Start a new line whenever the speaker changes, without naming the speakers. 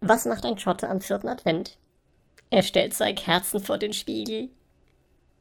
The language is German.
Was macht ein Schotte am vierten Advent? Er stellt zwei Kerzen vor den Spiegel.